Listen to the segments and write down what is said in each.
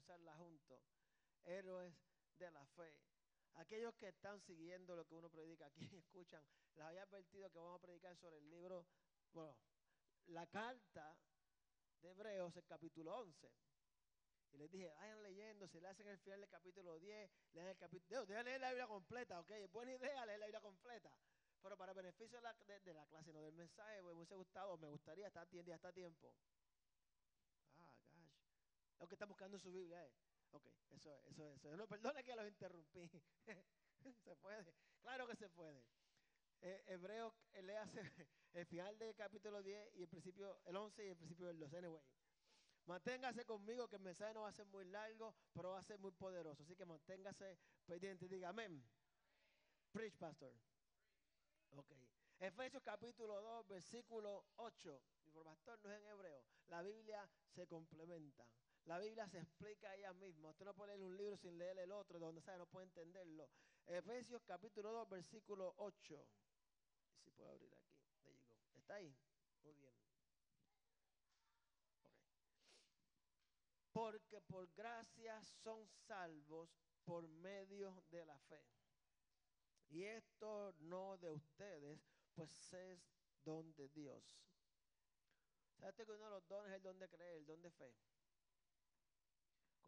usarla juntos. Héroes de la fe. Aquellos que están siguiendo lo que uno predica aquí, escuchan, les había advertido que vamos a predicar sobre el libro, bueno, la carta de Hebreos, el capítulo 11. Y les dije, vayan leyendo, si le hacen el final del capítulo 10, lean el capítulo, déjenme leer la Biblia completa, ok, buena idea leer la Biblia completa. Pero para beneficio de la, clase, no del mensaje, me hubiese gustado, me gustaría estar hasta tiempo. Lo que está buscando en su Biblia, eh. Ok, eso es, eso es. No, perdone que los interrumpí. se puede, claro que se puede. Eh, Hebreo, eh, léase el final del capítulo 10 y el principio, el 11 y el principio del 12. Anyway. Manténgase conmigo que el mensaje no va a ser muy largo, pero va a ser muy poderoso. Así que manténgase pendiente y diga amén. Preach, pastor. Ok. Efesios capítulo 2, versículo 8. Mi pastor no es en hebreo. La Biblia se complementa. La Biblia se explica ella misma. Usted no puede leer un libro sin leer el otro, de donde sabe, no puede entenderlo. Efesios capítulo 2, versículo 8. Si puedo abrir aquí. ¿Está ahí? Muy bien. Porque por gracia son salvos por medio de la fe. Y esto no de ustedes, pues es don de Dios. ¿Sabes que uno de los dones es el don de creer, el don de fe?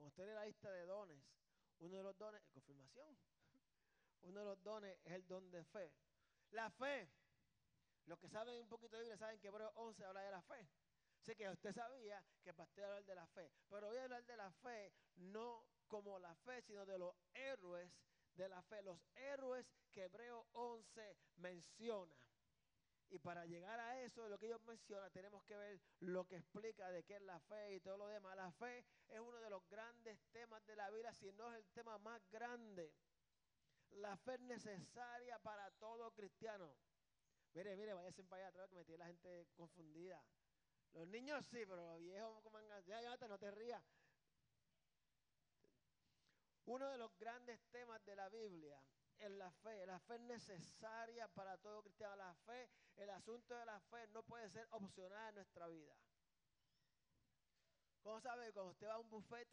Como usted lee la lista de dones, uno de los dones, confirmación, uno de los dones es el don de fe. La fe, los que saben un poquito de Biblia saben que Hebreo 11 habla de la fe. Sé que usted sabía que pastor hablar de la fe, pero voy a hablar de la fe no como la fe, sino de los héroes de la fe, los héroes que Hebreo 11 menciona. Y para llegar a eso, lo que ellos mencionan, tenemos que ver lo que explica de qué es la fe y todo lo demás. La fe es uno de los grandes temas de la Biblia, si no es el tema más grande. La fe es necesaria para todo cristiano. Mire, mire, váyase para allá atrás que me tiene la gente confundida. Los niños sí, pero los viejos, como ya, ya, no te rías. Uno de los grandes temas de la Biblia es la fe. La fe es necesaria para todo cristiano. La fe, el asunto de la fe no puede ser opcional en nuestra vida. ¿Cómo sabe? Cuando usted va a un buffet,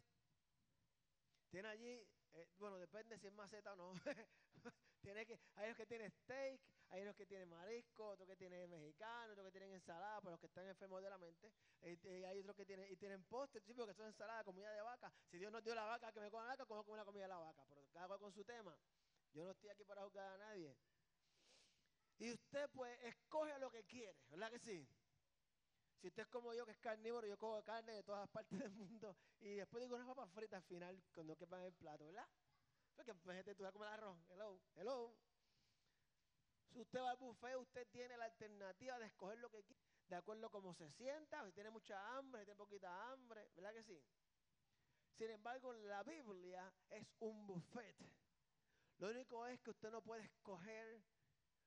tiene allí, eh, bueno, depende si es maceta o no. tiene que, hay los que tienen steak, hay unos que tienen marisco, otros que tienen mexicano, otros que tienen ensalada para los que están enfermos de la mente. Y, hay otros que tienen, y tienen postres, sí, que son ensalada, comida de vaca. Si Dios nos dio la vaca, que me coma la vaca, como la comida de la vaca. Pero cada cual con su tema. Yo no estoy aquí para juzgar a nadie. Y usted pues escoge lo que quiere, ¿verdad que sí? Si usted es como yo, que es carnívoro, yo cojo carne de todas partes del mundo y después digo unas papas fritas al final cuando quepan el plato, ¿verdad? Porque pues, gente, tú vas a comer arroz. Hello, hello. Si usted va al buffet, usted tiene la alternativa de escoger lo que quiere, de acuerdo a cómo se sienta, si tiene mucha hambre, si tiene poquita hambre, ¿verdad que sí? Sin embargo, la Biblia es un buffet. Lo único es que usted no puede escoger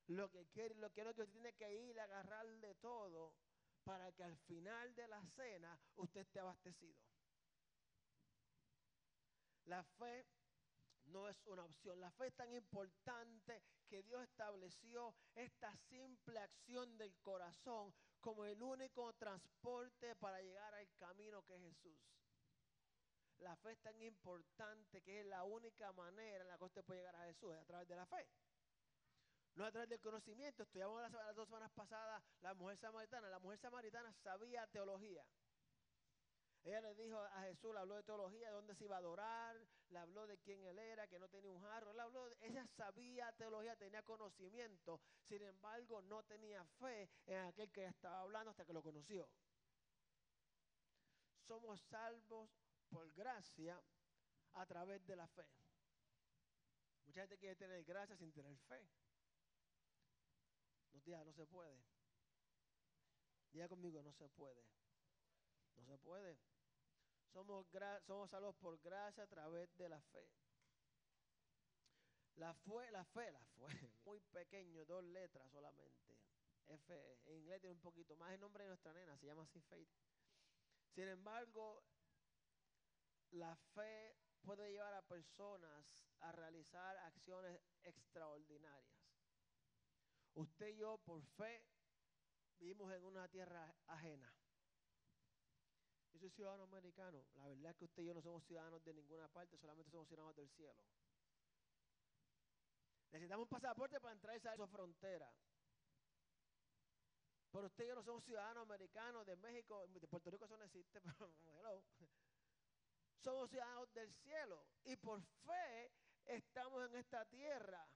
lo que quiere, lo que no, que usted tiene que ir a agarrar de todo para que al final de la cena usted esté abastecido. La fe no es una opción. La fe es tan importante que Dios estableció esta simple acción del corazón como el único transporte para llegar al camino que es Jesús. La fe es tan importante que es la única manera en la que usted puede llegar a Jesús, es a través de la fe. No a través del conocimiento. Estudiamos las, dos semanas pasadas la mujer samaritana. La mujer samaritana sabía teología. Ella le dijo a Jesús, le habló de teología, de dónde se iba a adorar, le habló de quién él era, que no tenía un jarro, habló, ella sabía teología, tenía conocimiento, sin embargo no tenía fe en aquel que estaba hablando hasta que lo conoció. Somos salvos por gracia a través de la fe. Mucha gente quiere tener gracia sin tener fe. No, tía, no se puede. Diga conmigo, no se puede. No se puede. Somos, somos salvos por gracia a través de la fe. La fue, la fe, la fue, muy pequeño, dos letras solamente. F, en inglés tiene un poquito más el nombre de nuestra nena, se llama así Faith. Sin embargo, la fe puede llevar a personas a realizar acciones extraordinarias. Usted y yo, por fe, vivimos en una tierra ajena. Yo soy ciudadano americano. La verdad es que usted y yo no somos ciudadanos de ninguna parte, solamente somos ciudadanos del cielo. Necesitamos un pasaporte para entrar a esa frontera. Pero usted y yo no somos ciudadanos americanos de México, de Puerto Rico eso no existe, pero hello. Somos ciudadanos del cielo y por fe estamos en esta tierra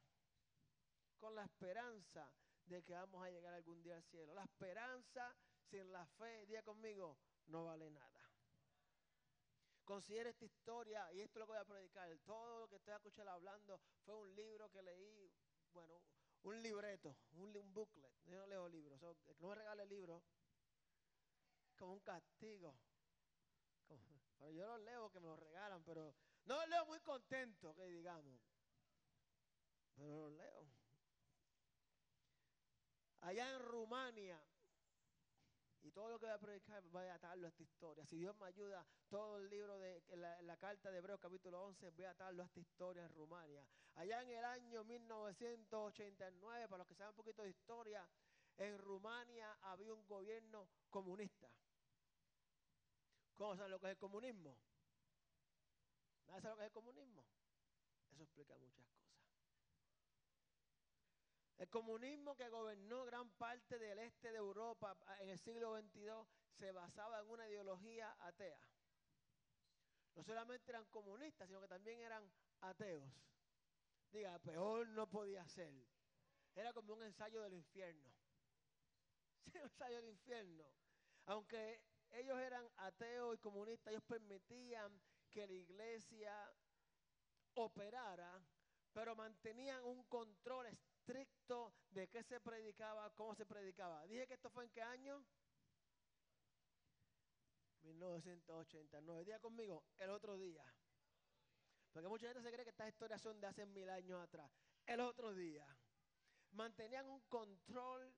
con la esperanza de que vamos a llegar algún día al cielo. La esperanza sin la fe, diga conmigo, no vale nada. Considere esta historia, y esto es lo voy a predicar. Todo lo que estoy escuchando hablando fue un libro que leí, bueno, un libreto, un, un booklet. Yo no leo libros, no me regale libro como un castigo. Yo los leo que me los regalan, pero no los leo muy contento, que digamos. Pero los leo. Allá en Rumania, y todo lo que voy a predicar voy a atarlo a esta historia. Si Dios me ayuda, todo el libro de la, carta de Hebreos capítulo 11, voy a atarlo a esta historia en Rumania. Allá en el año 1989, para los que saben un poquito de historia, en Rumania había un gobierno comunista. ¿Cómo saben lo que es el comunismo? ¿Nadie sabe lo que es el comunismo? Eso explica muchas cosas. El comunismo que gobernó gran parte del este de Europa en el siglo XXII se basaba en una ideología atea. No solamente eran comunistas, sino que también eran ateos. Diga, peor no podía ser. Era como un ensayo del infierno. un ensayo del infierno. Aunque ellos eran ateos y comunistas, ellos permitían que la iglesia operara, pero mantenían un control estricto de qué se predicaba, cómo se predicaba. Dije que esto fue en qué año? 1989. Día conmigo, el otro día. Porque mucha gente se cree que estas historias son de hace mil años atrás. El otro día. Mantenían un control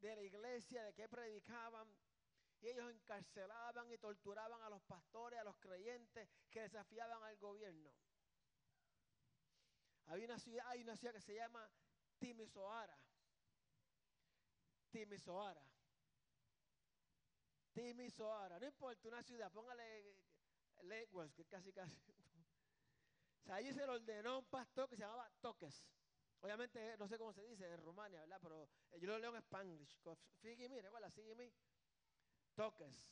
de la iglesia, de qué predicaban. Y ellos encarcelaban y torturaban a los pastores, a los creyentes que desafiaban al gobierno. Había una ciudad, hay una ciudad que se llama Timisoara. Timisoara. Timisoara. No importa una ciudad, póngale Lakewood, que casi casi. allí se le ordenó un pastor que se llamaba Toques. Obviamente, no sé cómo se dice en Rumania, ¿verdad? Pero eh, yo lo leo en Spanglish. Fíjate, mire, recuerda, sígueme. Toques.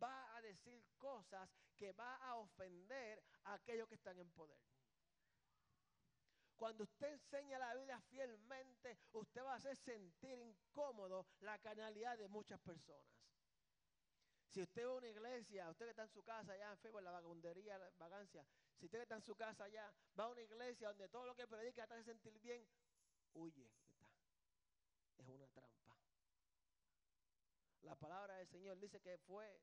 Va a decir cosas que va a ofender a aquellos que están en poder. Cuando usted enseña la Biblia fielmente, usted va a hacer sentir incómodo la canalidad de muchas personas. Si usted va a una iglesia, usted que está en su casa allá en Facebook, la vagabundería, la vagancia, si usted que está en su casa allá, va a una iglesia donde todo lo que predica te hace sentir bien, huye. Es una trampa. La palabra del Señor dice que fue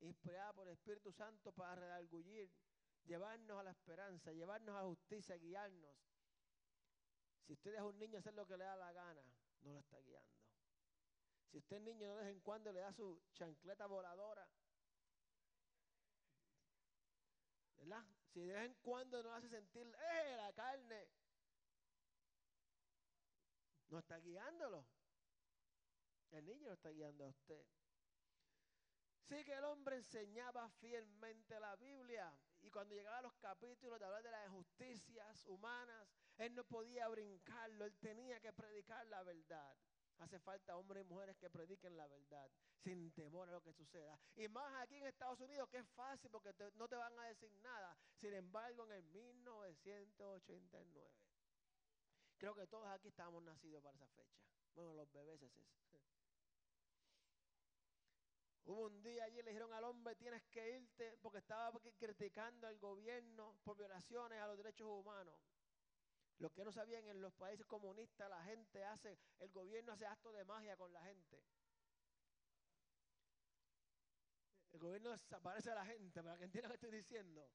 inspirada por el Espíritu Santo para redargullir, llevarnos a la esperanza, llevarnos a justicia, guiarnos. Si usted a un niño hacer lo que le da la gana, no lo está guiando. Si usted niño de vez en cuando le da su chancleta voladora, ¿verdad? Si de vez en cuando no hace sentir, ¡eh, la carne! No está guiándolo. El niño lo está guiando a usted. Sí que el hombre enseñaba fielmente la Biblia y cuando llegaba a los capítulos de hablar de las injusticias humanas, él no podía brincarlo, él tenía que predicar la verdad. Hace falta hombres y mujeres que prediquen la verdad sin temor a lo que suceda. Y más aquí en Estados Unidos, que es fácil porque no te van a decir nada. Sin embargo, en el 1989, creo que todos aquí estamos nacidos para esa fecha. Bueno, los bebés es eso. Hubo un día allí le dijeron al hombre tienes que irte porque estaba criticando al gobierno por violaciones a los derechos humanos. Los que no sabían, en los países comunistas la gente hace, el gobierno hace actos de magia con la gente. El gobierno desaparece a la gente, para que entiendan lo que estoy diciendo.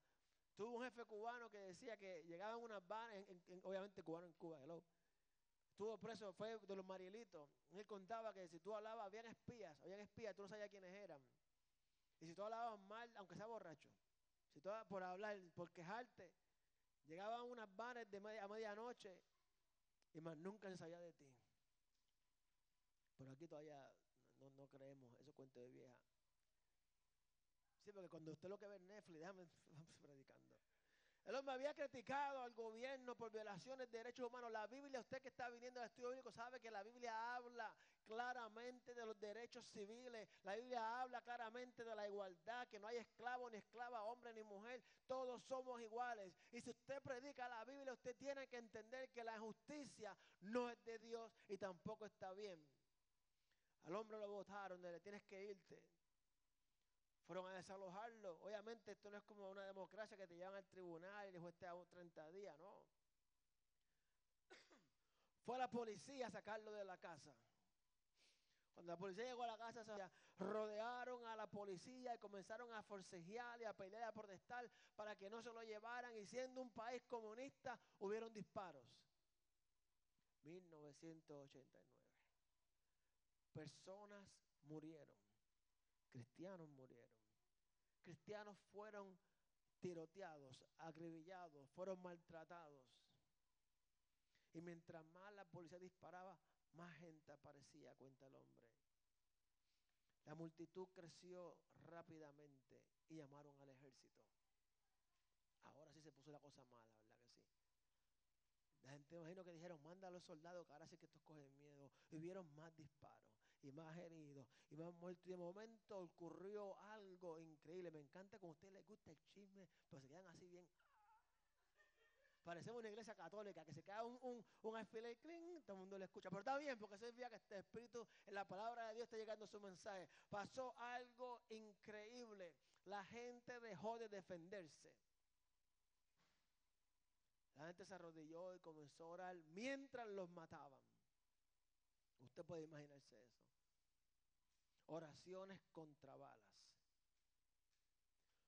Tuvo un jefe cubano que decía que llegaban unas vanas, obviamente cubano en Cuba, hello. Estuvo preso, fue de los Marielitos. Él contaba que si tú hablabas, habían espías, habían espías, tú no sabías quiénes eran. Y si tú hablabas mal, aunque sea borracho, si tú por hablar, por quejarte, Llegaban unas bares de a medianoche y más nunca se sabía de ti. Pero aquí todavía no, creemos, eso cuento de vieja. Sí, porque cuando usted lo que ve en Netflix, déjame predicando. El hombre había criticado al gobierno por violaciones de derechos humanos. La Biblia, usted que está viniendo al estudio bíblico, sabe que la Biblia habla claramente de los derechos civiles. La Biblia habla claramente de la igualdad, que no hay esclavo ni esclava, hombre ni mujer. Todos somos iguales. Y si usted predica la Biblia, usted tiene que entender que la justicia no es de Dios y tampoco está bien. Al hombre lo votaron, le tienes que irte fueron a desalojarlo. Obviamente esto no es como una democracia que te llevan al tribunal y el juez te da 30 días, no. Fue a la policía a sacarlo de la casa. Cuando la policía llegó a la casa, rodearon a la policía y comenzaron a forcejear y a pelear a protestar para que no se lo llevaran. Y siendo un país comunista, hubieron disparos. 1989. Personas murieron. Cristianos murieron cristianos fueron tiroteados, agribillados, fueron maltratados. Y mientras más la policía disparaba, más gente aparecía, cuenta el hombre. La multitud creció rápidamente y llamaron al ejército. Ahora sí se puso la cosa mala, ¿verdad que sí? La gente imagino que dijeron, manda a los soldados, que ahora sí que estos cogen miedo. Y vieron más disparos y más heridos y más muertos. Y de momento ocurrió algo increíble. Me encanta como a usted le gusta el chisme, pues se quedan así bien. Parecemos una iglesia católica que se queda un, un, un alfiler, todo el mundo le escucha. Pero está bien, porque ese día que este espíritu en la palabra de Dios está llegando su mensaje. Pasó algo increíble. La gente dejó de defenderse. La gente se arrodilló y comenzó a orar mientras los mataban. Usted puede imaginarse eso oraciones contra balas.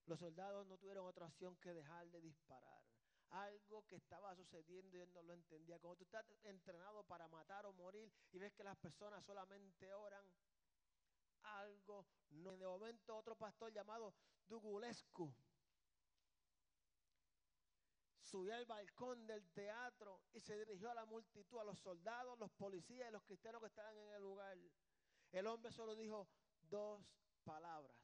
Los soldados no tuvieron otra opción que dejar de disparar. Algo que estaba sucediendo y él no lo entendía. Como tú estás entrenado para matar o morir y ves que las personas solamente oran, algo no. De momento otro pastor llamado Dugulescu subió al balcón del teatro y se dirigió a la multitud, a los soldados, los policías y los cristianos que estaban en el lugar. El hombre solo dijo dos palabras.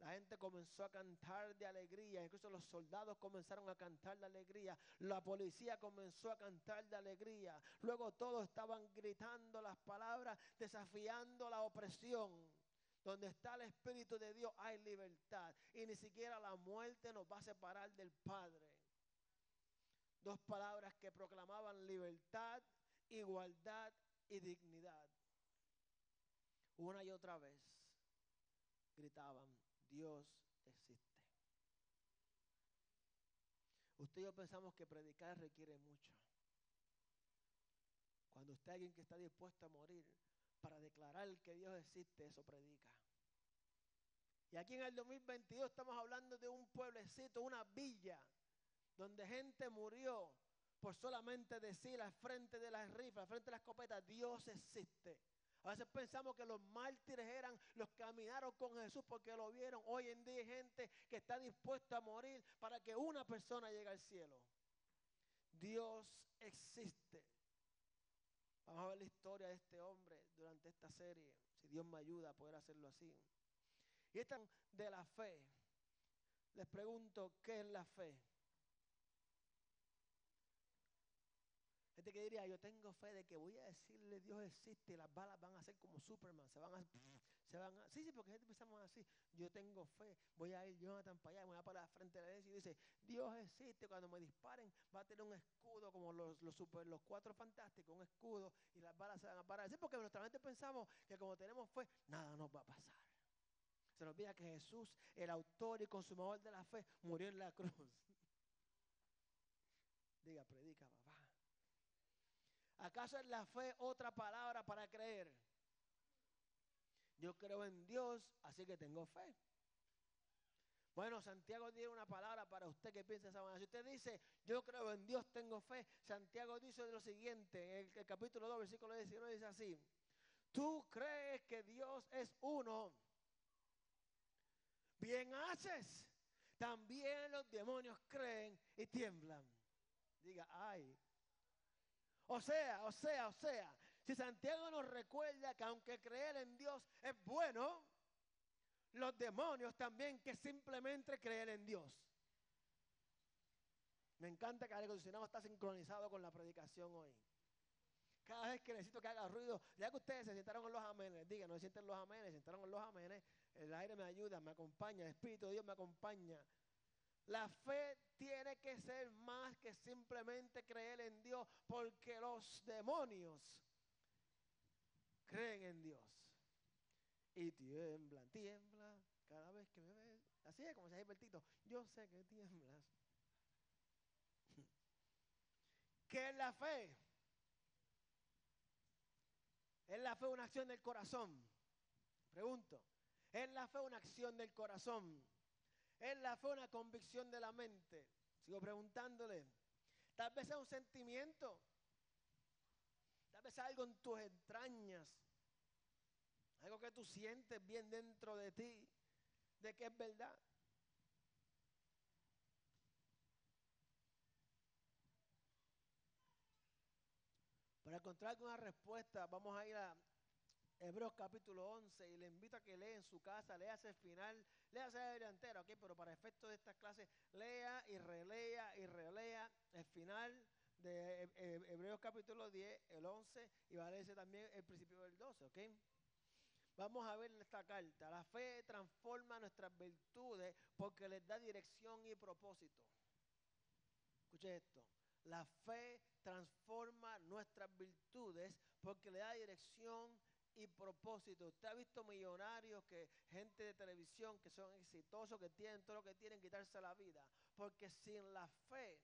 La gente comenzó a cantar de alegría, incluso los soldados comenzaron a cantar de alegría, la policía comenzó a cantar de alegría, luego todos estaban gritando las palabras, desafiando la opresión. Donde está el Espíritu de Dios hay libertad y ni siquiera la muerte nos va a separar del Padre. Dos palabras que proclamaban libertad, igualdad y dignidad una y otra vez gritaban, Dios existe. Usted y yo pensamos que predicar requiere mucho. Cuando usted es alguien que está dispuesto a morir para declarar que Dios existe, eso predica. Y aquí en el 2022 estamos hablando de un pueblecito, una villa, donde gente murió por solamente decir al frente de las rifas, al frente de la escopeta, Dios existe. A veces pensamos que los mártires eran los que caminaron con Jesús porque lo vieron. Hoy en día hay gente que está dispuesta a morir para que una persona llegue al cielo. Dios existe. Vamos a ver la historia de este hombre durante esta serie. Si Dios me ayuda a poder hacerlo así. Y esta de la fe. Les pregunto, ¿qué es la fe? Gente que diría, yo tengo fe de que voy a decirle Dios existe y las balas van a ser como Superman, se van a, se van a, sí, sí, porque gente pensamos así, yo tengo fe, voy a ir Jonathan para allá, voy a parar frente a la iglesia y dice, Dios existe, cuando me disparen va a tener un escudo como los, los, super, los cuatro fantásticos, un escudo y las balas se van a parar. Sí, porque nuestra mente pensamos que como tenemos fe, nada nos va a pasar. Se nos olvida que Jesús, el autor y consumador de la fe, murió en la cruz. Diga, predica, ¿Acaso es la fe otra palabra para creer? Yo creo en Dios, así que tengo fe. Bueno, Santiago tiene una palabra para usted que piensa esa manera. Si usted dice, yo creo en Dios, tengo fe, Santiago dice lo siguiente, en el, capítulo 2, versículo 19 dice así, tú crees que Dios es uno, bien haces, también los demonios creen y tiemblan. Diga, ay, o sea, o sea, o sea, si Santiago nos recuerda que aunque creer en Dios es bueno, los demonios también que simplemente creen en Dios. Me encanta que el aire está sincronizado con la predicación hoy. Cada vez que necesito que haga ruido, ya que ustedes se sentaron en los amenes, digan, no se sienten los amenes, se sentaron en los amenes, el aire me ayuda, me acompaña, el Espíritu de Dios me acompaña. La fe tiene que ser más que simplemente creer en Dios, porque los demonios creen en Dios. Y tiemblan, tiembla cada vez que me ven. Así es como se dice el Yo sé que tiemblas. ¿Qué es la fe? ¿Es la fe una acción del corazón? Pregunto. ¿Es la fe una acción del corazón? ¿Es la fe una convicción de la mente? Sigo preguntándole. Tal vez sea un sentimiento. Tal vez sea algo en tus entrañas. Algo que tú sientes bien dentro de ti. De que es verdad. Para encontrar una respuesta, vamos a ir a Hebreos capítulo 11 y le invito a que lea en su casa, lea el final, lea el entero, ¿ok? Pero para efectos de estas clases, lea y relea y relea el final de Hebreos capítulo 10, el 11 y valece también el principio del 12, ¿ok? Vamos a ver esta carta. La fe transforma nuestras virtudes porque les da dirección y propósito. Escuche esto. La fe transforma nuestras virtudes porque le da dirección y propósito. Usted ha visto millonarios, que gente de televisión que son exitosos, que tienen todo lo que tienen, quitarse la vida. Porque sin la fe,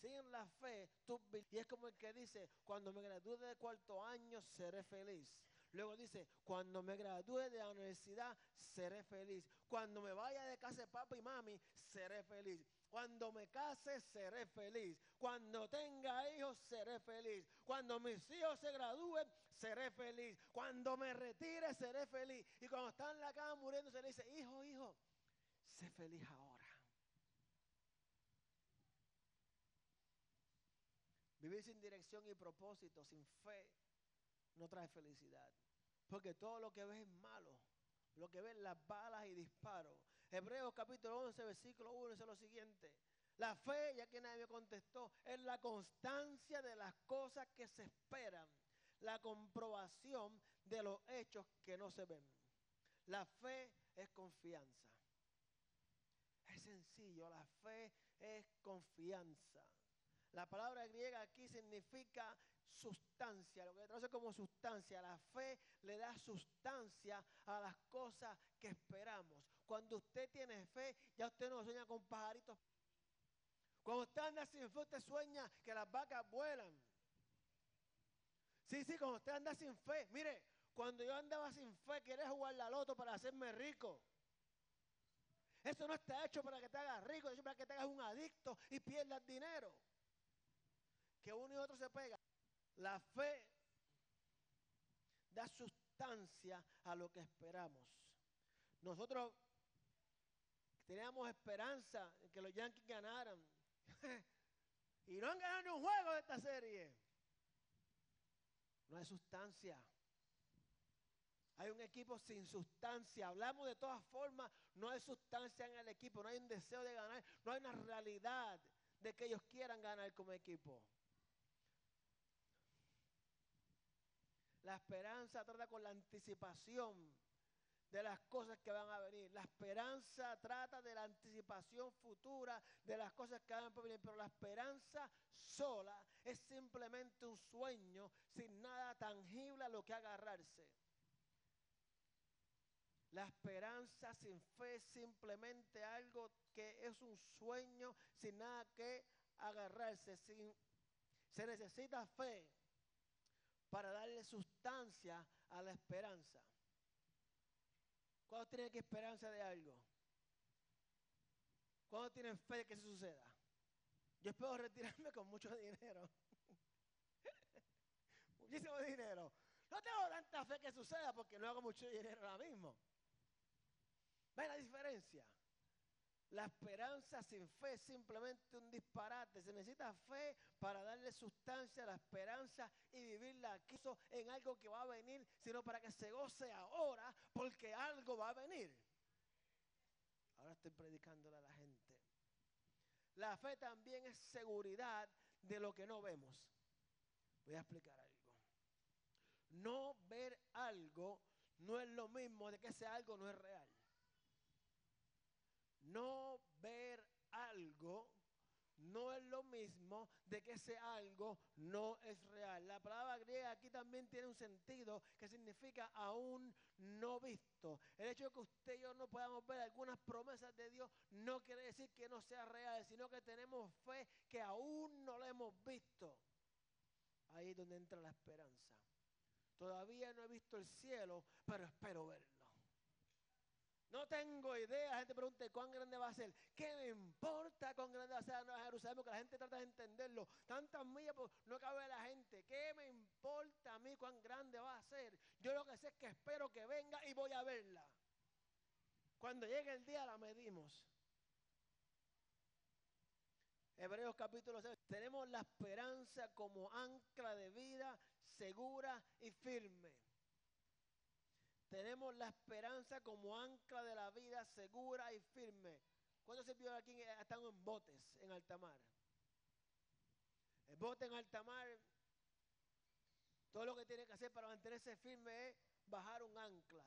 sin la fe, tú, y es como el que dice, cuando me gradúe de cuarto año, seré feliz. Luego dice, cuando me gradúe de la universidad, seré feliz. Cuando me vaya de casa de papá y mami, seré feliz. Cuando me case, seré feliz. Cuando tenga hijos, seré feliz. Cuando mis hijos se gradúen, seré feliz. Cuando me retire, seré feliz. Y cuando está en la cama muriendo, se le dice, hijo, hijo, sé feliz ahora. Vivir sin dirección y propósito, sin fe, no trae felicidad. Porque todo lo que ves es malo. Lo que ves las balas y disparos. Hebreos capítulo 11, versículo 1 dice lo siguiente. La fe, ya que nadie me contestó, es la constancia de las cosas que se esperan, la comprobación de los hechos que no se ven. La fe es confianza. Es sencillo, la fe es confianza. La palabra griega aquí significa sustancia, lo que traduce como sustancia. La fe le da sustancia a las cosas que esperamos. Cuando usted tiene fe, ya usted no sueña con pajaritos. Cuando usted anda sin fe, usted sueña que las vacas vuelan. Sí, sí, cuando usted anda sin fe. Mire, cuando yo andaba sin fe, quería jugar la loto para hacerme rico. Eso no está hecho para que te hagas rico, es para que te hagas un adicto y pierdas dinero. Que uno y otro se pega. La fe da sustancia a lo que esperamos. Nosotros teníamos esperanza en que los Yankees ganaran. y no han ganado ni un juego de esta serie. No hay sustancia. Hay un equipo sin sustancia. Hablamos de todas formas, no hay sustancia en el equipo, no hay un deseo de ganar, no hay una realidad de que ellos quieran ganar como equipo. La esperanza trata con la anticipación de las cosas que van a venir. La esperanza trata de la anticipación futura de las cosas que van a venir, pero la esperanza sola es simplemente un sueño sin nada tangible a lo que agarrarse. La esperanza sin fe es simplemente algo que es un sueño sin nada que agarrarse. Sin, se necesita fe para darle sustancia a la esperanza. ¿Cuándo tienen que esperanza de algo? ¿Cuándo tienen fe de que eso suceda? Yo espero retirarme con mucho dinero. Muchísimo dinero. No tengo tanta fe que suceda porque no hago mucho dinero ahora mismo. ¿Ven la diferencia? La esperanza sin fe es simplemente un disparate. Se necesita fe para darle sustancia a la esperanza y vivirla aquí en algo que va a venir, sino para que se goce ahora porque algo va a venir. Ahora estoy predicándole a la gente. La fe también es seguridad de lo que no vemos. Voy a explicar algo. No ver algo no es lo mismo de que ese algo no es real. No ver algo no es lo mismo de que ese algo no es real. La palabra griega aquí también tiene un sentido que significa aún no visto. El hecho de que usted y yo no podamos ver algunas promesas de Dios no quiere decir que no sea real, sino que tenemos fe que aún no la hemos visto. Ahí es donde entra la esperanza. Todavía no he visto el cielo, pero espero verlo. No tengo idea. La gente pregunta cuán grande va a ser. ¿Qué me importa cuán grande va a ser Nueva Jerusalén? Porque la gente trata de entenderlo. Tantas millas, pues, no cabe la gente. ¿Qué me importa a mí cuán grande va a ser? Yo lo que sé es que espero que venga y voy a verla. Cuando llegue el día la medimos. Hebreos capítulo 6. Tenemos la esperanza como ancla de vida segura y firme. Tenemos la esperanza como ancla de la vida segura y firme. ¿Cuántos se vio aquí están en botes en alta mar? El bote en alta mar, todo lo que tiene que hacer para mantenerse firme es bajar un ancla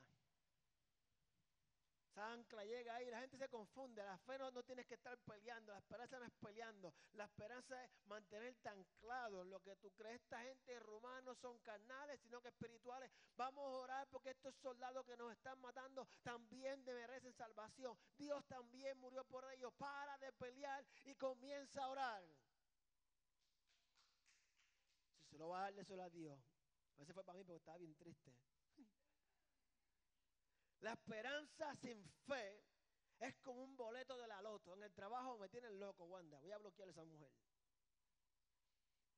ancla llega ahí, la gente se confunde. La fe no, tienes que estar peleando, la esperanza no es peleando. La esperanza es mantenerte anclado en lo que tú crees. Esta gente rumana no son carnales, sino que espirituales. Vamos a orar porque estos soldados que nos están matando también merecen salvación. Dios también murió por ellos. Para de pelear y comienza a orar. Si se lo va a dar, solo a Dios. A veces fue para mí porque estaba bien triste. La esperanza sin fe es como un boleto de la loto. En el trabajo me tienen loco, Wanda. Voy a bloquear a esa mujer.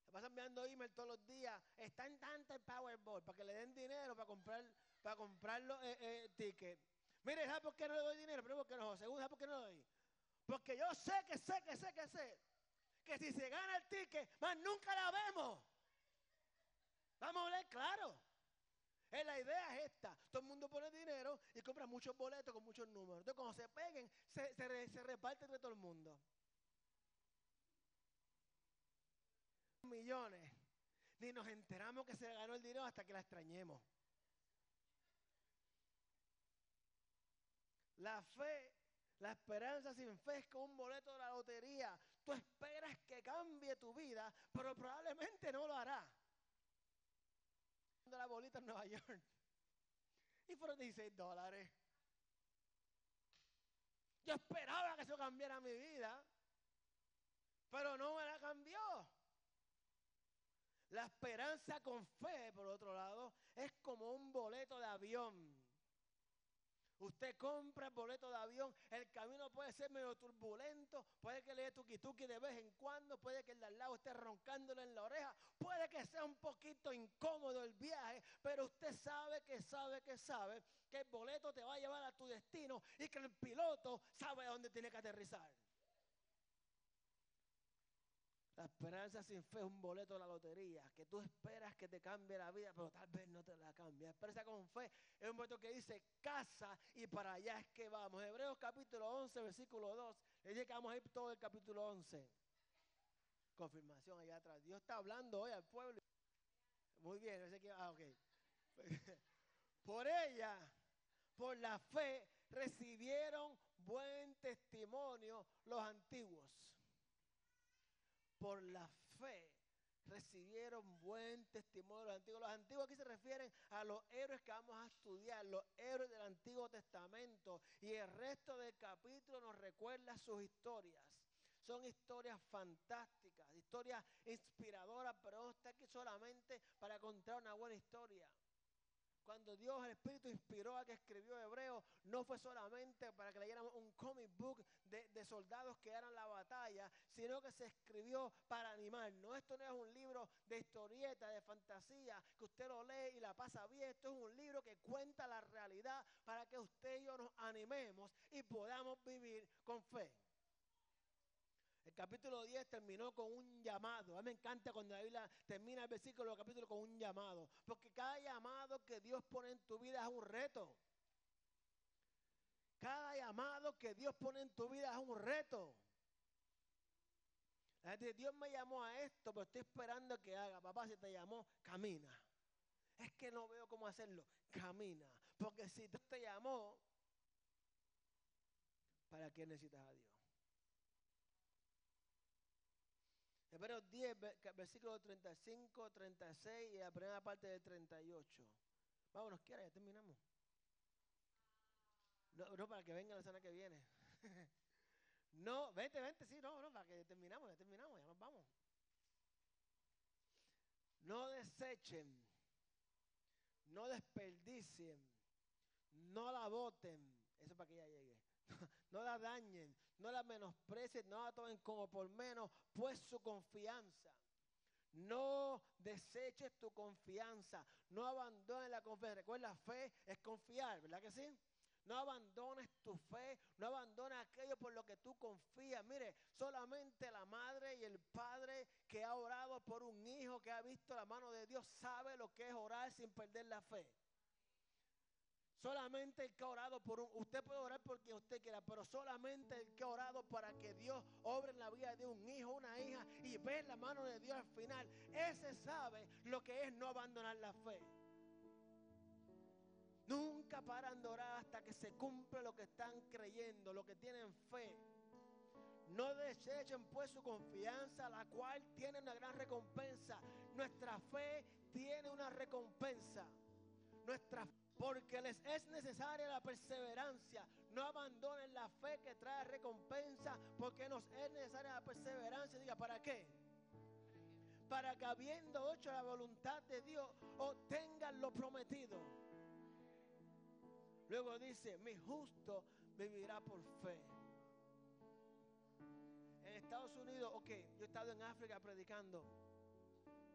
Se pasan enviando email todos los días. Está en tanto el Powerball para que le den dinero para comprar para comprar los eh, eh, tickets. Mire, ¿sabes por qué no le doy dinero? Primero, porque no. Segundo, ¿sabes por qué no le doy? Porque yo sé que sé, que sé, que sé. Que si se gana el ticket, más nunca la vemos. Vamos a hablar claro. Eh, la idea es esta. Todo el mundo pone dinero y compra muchos boletos con muchos números. Entonces cuando se peguen, se, se, reparte entre todo el mundo. Millones. Ni nos enteramos que se ganó el dinero hasta que la extrañemos. La fe, la esperanza sin fe es como un boleto de la lotería. Tú esperas que cambie tu vida, pero probablemente no lo hará la bolita en Nueva York. Y fueron 16 dólares. Yo esperaba que eso cambiara mi vida, pero no me la cambió. La esperanza con fe, por otro lado, es como un boleto de avión. Usted compra el boleto de avión, el camino puede ser medio turbulento, puede que le dé tuki de vez en cuando, puede que el de al lado esté roncándole en la oreja, puede que sea un poquito incómodo el viaje, pero usted sabe que sabe que sabe que el boleto te va a llevar a tu destino y que el piloto sabe a dónde tiene que aterrizar. La esperanza sin fe es un boleto de la lotería, que tú esperas que te cambie la vida, pero tal vez no te la cambie. La esperanza con fe es un boleto que dice casa y para allá es que vamos. Hebreos capítulo 11, versículo 2. Le dije que vamos a ir todo el capítulo 11. Confirmación allá atrás. Dios está hablando hoy al pueblo. Muy bien, ah. Por ella, por la fe, recibieron buen testimonio los antiguos por la fe recibieron buen testimonio de los antiguos. Los antiguos aquí se refieren a los héroes que vamos a estudiar, los héroes del Antiguo Testamento. Y el resto del capítulo nos recuerda sus historias. Son historias fantásticas, historias inspiradoras, pero no está aquí solamente para contar una buena historia. Cuando Dios, el Espíritu, inspiró a que escribió Hebreo, no fue solamente para que leyéramos un comic book de, soldados que eran la batalla, sino que se escribió para animarnos. Esto no es un libro de historieta, de fantasía, que usted lo lee y la pasa bien. Esto es un libro que cuenta la realidad para que usted y yo nos animemos y podamos vivir con fe. El capítulo 10 terminó con un llamado. A mí me encanta cuando la Biblia termina el versículo del capítulo con un llamado. Porque cada llamado que Dios pone en tu vida es un reto. Cada llamado que Dios pone en tu vida es un reto. Dios me llamó a esto, pero estoy esperando que haga. Papá, si te llamó, camina. Es que no veo cómo hacerlo. Camina. Porque si Dios te llamó, ¿para qué necesitas a Dios? Hebreos 10, versículo 35, 36 y la primera parte del 38. Vámonos, quiera, ya terminamos. No, no, para que venga la semana que viene. no, vente, vente, sí, no, no, para que terminamos, ya terminamos, ya nos vamos. No desechen, no desperdicien, no la boten. Eso para que ya llegue. no la dañen, no la menosprecien, no la tomen como por menos, pues su confianza. No deseches tu confianza, no abandones la confianza. Recuerda, fe es confiar, ¿verdad que sí? No abandones tu fe, no abandones aquello por lo que tú confías. Mire, solamente la madre y el padre que ha orado por un hijo, que ha visto la mano de Dios, sabe lo que es orar sin perder la fe. Solamente el que ha orado por un, usted puede orar por quien usted quiera, pero solamente el que ha orado para que Dios obre en la vida de un hijo, una hija y ve la mano de Dios al final, ese sabe lo que es no abandonar la fe. Nunca paran de orar hasta que se cumple lo que están creyendo, lo que tienen fe. No desechen pues su confianza, la cual tiene una gran recompensa. Nuestra fe tiene una recompensa. Nuestra porque les es necesaria la perseverancia. No abandonen la fe que trae recompensa, porque nos es necesaria la perseverancia. Diga, ¿para qué? Para que habiendo hecho la voluntad de Dios, obtengan lo prometido. Luego dice, mi justo vivirá por fe. En Estados Unidos, ok, yo he estado en África predicando.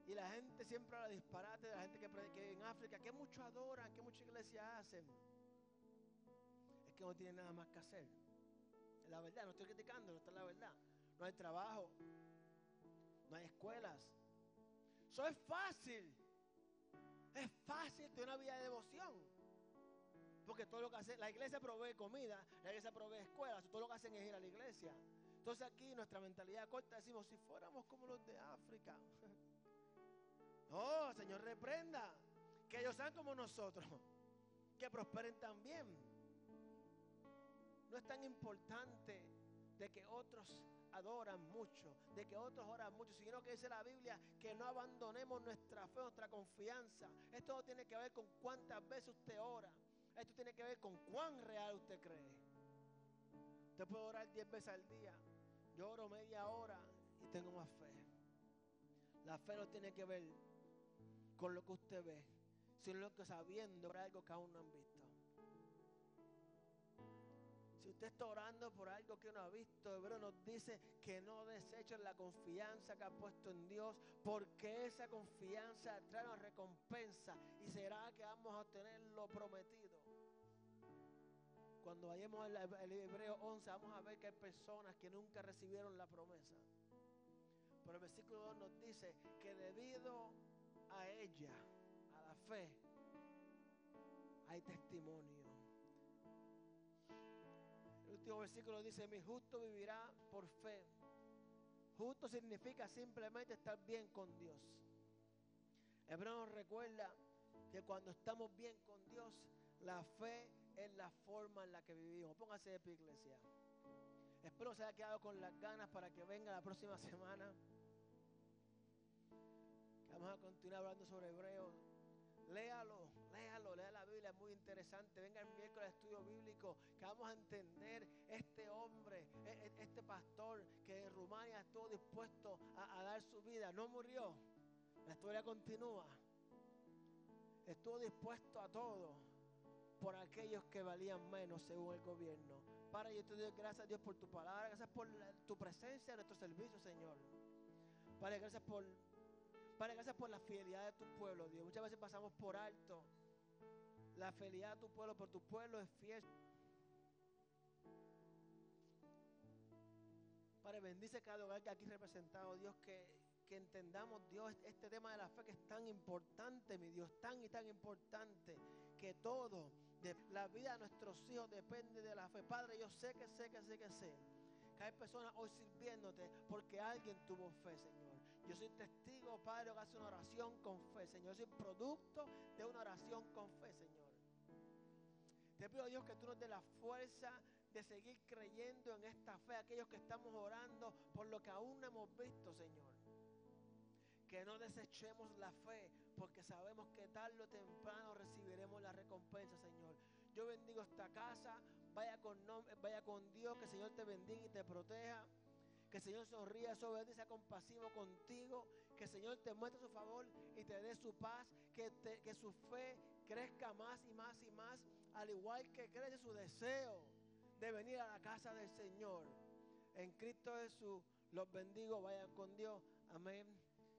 Y la gente siempre habla disparate de la gente que, que en África, que mucho adoran, que muchas iglesias hacen. Es que no tienen nada más que hacer. La verdad, no estoy criticando, no está la verdad. No hay trabajo, no hay escuelas. Eso es fácil. Es fácil tener una vida de devoción. Porque todo lo que hace, la iglesia provee comida, la iglesia provee escuelas, todo lo que hacen es ir a la iglesia. Entonces aquí nuestra mentalidad corta decimos, si fuéramos como los de África. Oh, Señor, reprenda. Que ellos sean como nosotros. Que prosperen también. No es tan importante de que otros adoran mucho, de que otros oran mucho, sino que dice la Biblia que no abandonemos nuestra fe, nuestra confianza. Esto no tiene que ver con cuántas veces usted ora. Esto tiene que ver con cuán real usted cree. Usted puede orar diez veces al día. Yo oro media hora y tengo más fe. La fe no tiene que ver con lo que usted ve, sino que sabiendo por algo que aún no han visto. Si usted está orando por algo que no ha visto, Hebreo nos dice que no desechen la confianza que ha puesto en Dios, porque esa confianza trae una recompensa y será que vamos a obtener lo prometido. Cuando vayamos al Hebreo 11, vamos a ver que hay personas que nunca recibieron la promesa. Pero el versículo 2 nos dice que debido a ella, a la fe, hay testimonio. El último versículo dice, mi justo vivirá por fe. Justo significa simplemente estar bien con Dios. Hebreo nos recuerda que cuando estamos bien con Dios, la fe es la forma en la que vivimos. Póngase de pie, iglesia. Espero se haya quedado con las ganas para que venga la próxima semana. Vamos a continuar hablando sobre Hebreos. Léalo, léalo, lea la Biblia, es muy interesante. Venga el miércoles al estudio bíblico, que vamos a entender este hombre, e, e, este pastor que en Rumania estuvo dispuesto a, a dar su vida. No murió, la historia continúa. Estuvo dispuesto a todo por aquellos que valían menos según el gobierno. Padre, yo te doy gracias, Dios, por tu palabra, gracias por tu presencia en nuestro servicio, Señor. Padre, gracias por, Padre, gracias por la fidelidad de tu pueblo, Dios. Muchas veces pasamos por alto la fidelidad de tu pueblo, pero tu pueblo es fiel. Padre, bendice cada hogar que aquí representado, Dios, que, entendamos, Dios, este tema de la fe que es tan importante, mi Dios, tan y tan importante, que todo, de la vida de nuestros hijos depende de la fe. Padre, yo sé que sé, que sé, que sé, que hay personas hoy sirviéndote porque alguien tuvo fe, Señor. Yo soy testigo, Padre, que hace una oración con fe, Señor. Yo soy producto de una oración con fe, Señor. Te pido, Dios, que tú nos des la fuerza de seguir creyendo en esta fe, aquellos que estamos orando por lo que aún no hemos visto, Señor. Que no desechemos la fe, porque sabemos que tarde o temprano recibiremos la recompensa, Señor. Yo bendigo esta casa, vaya con, vaya con Dios, que el Señor te bendiga y te proteja. Que el Señor sonría sobre ti, sea compasivo contigo. Que el Señor te muestre su favor y te dé su paz. Que, que su fe crezca más y más y más. Al igual que crece su deseo de venir a la casa del Señor. En Cristo Jesús los bendigo, vayan con Dios. Amén.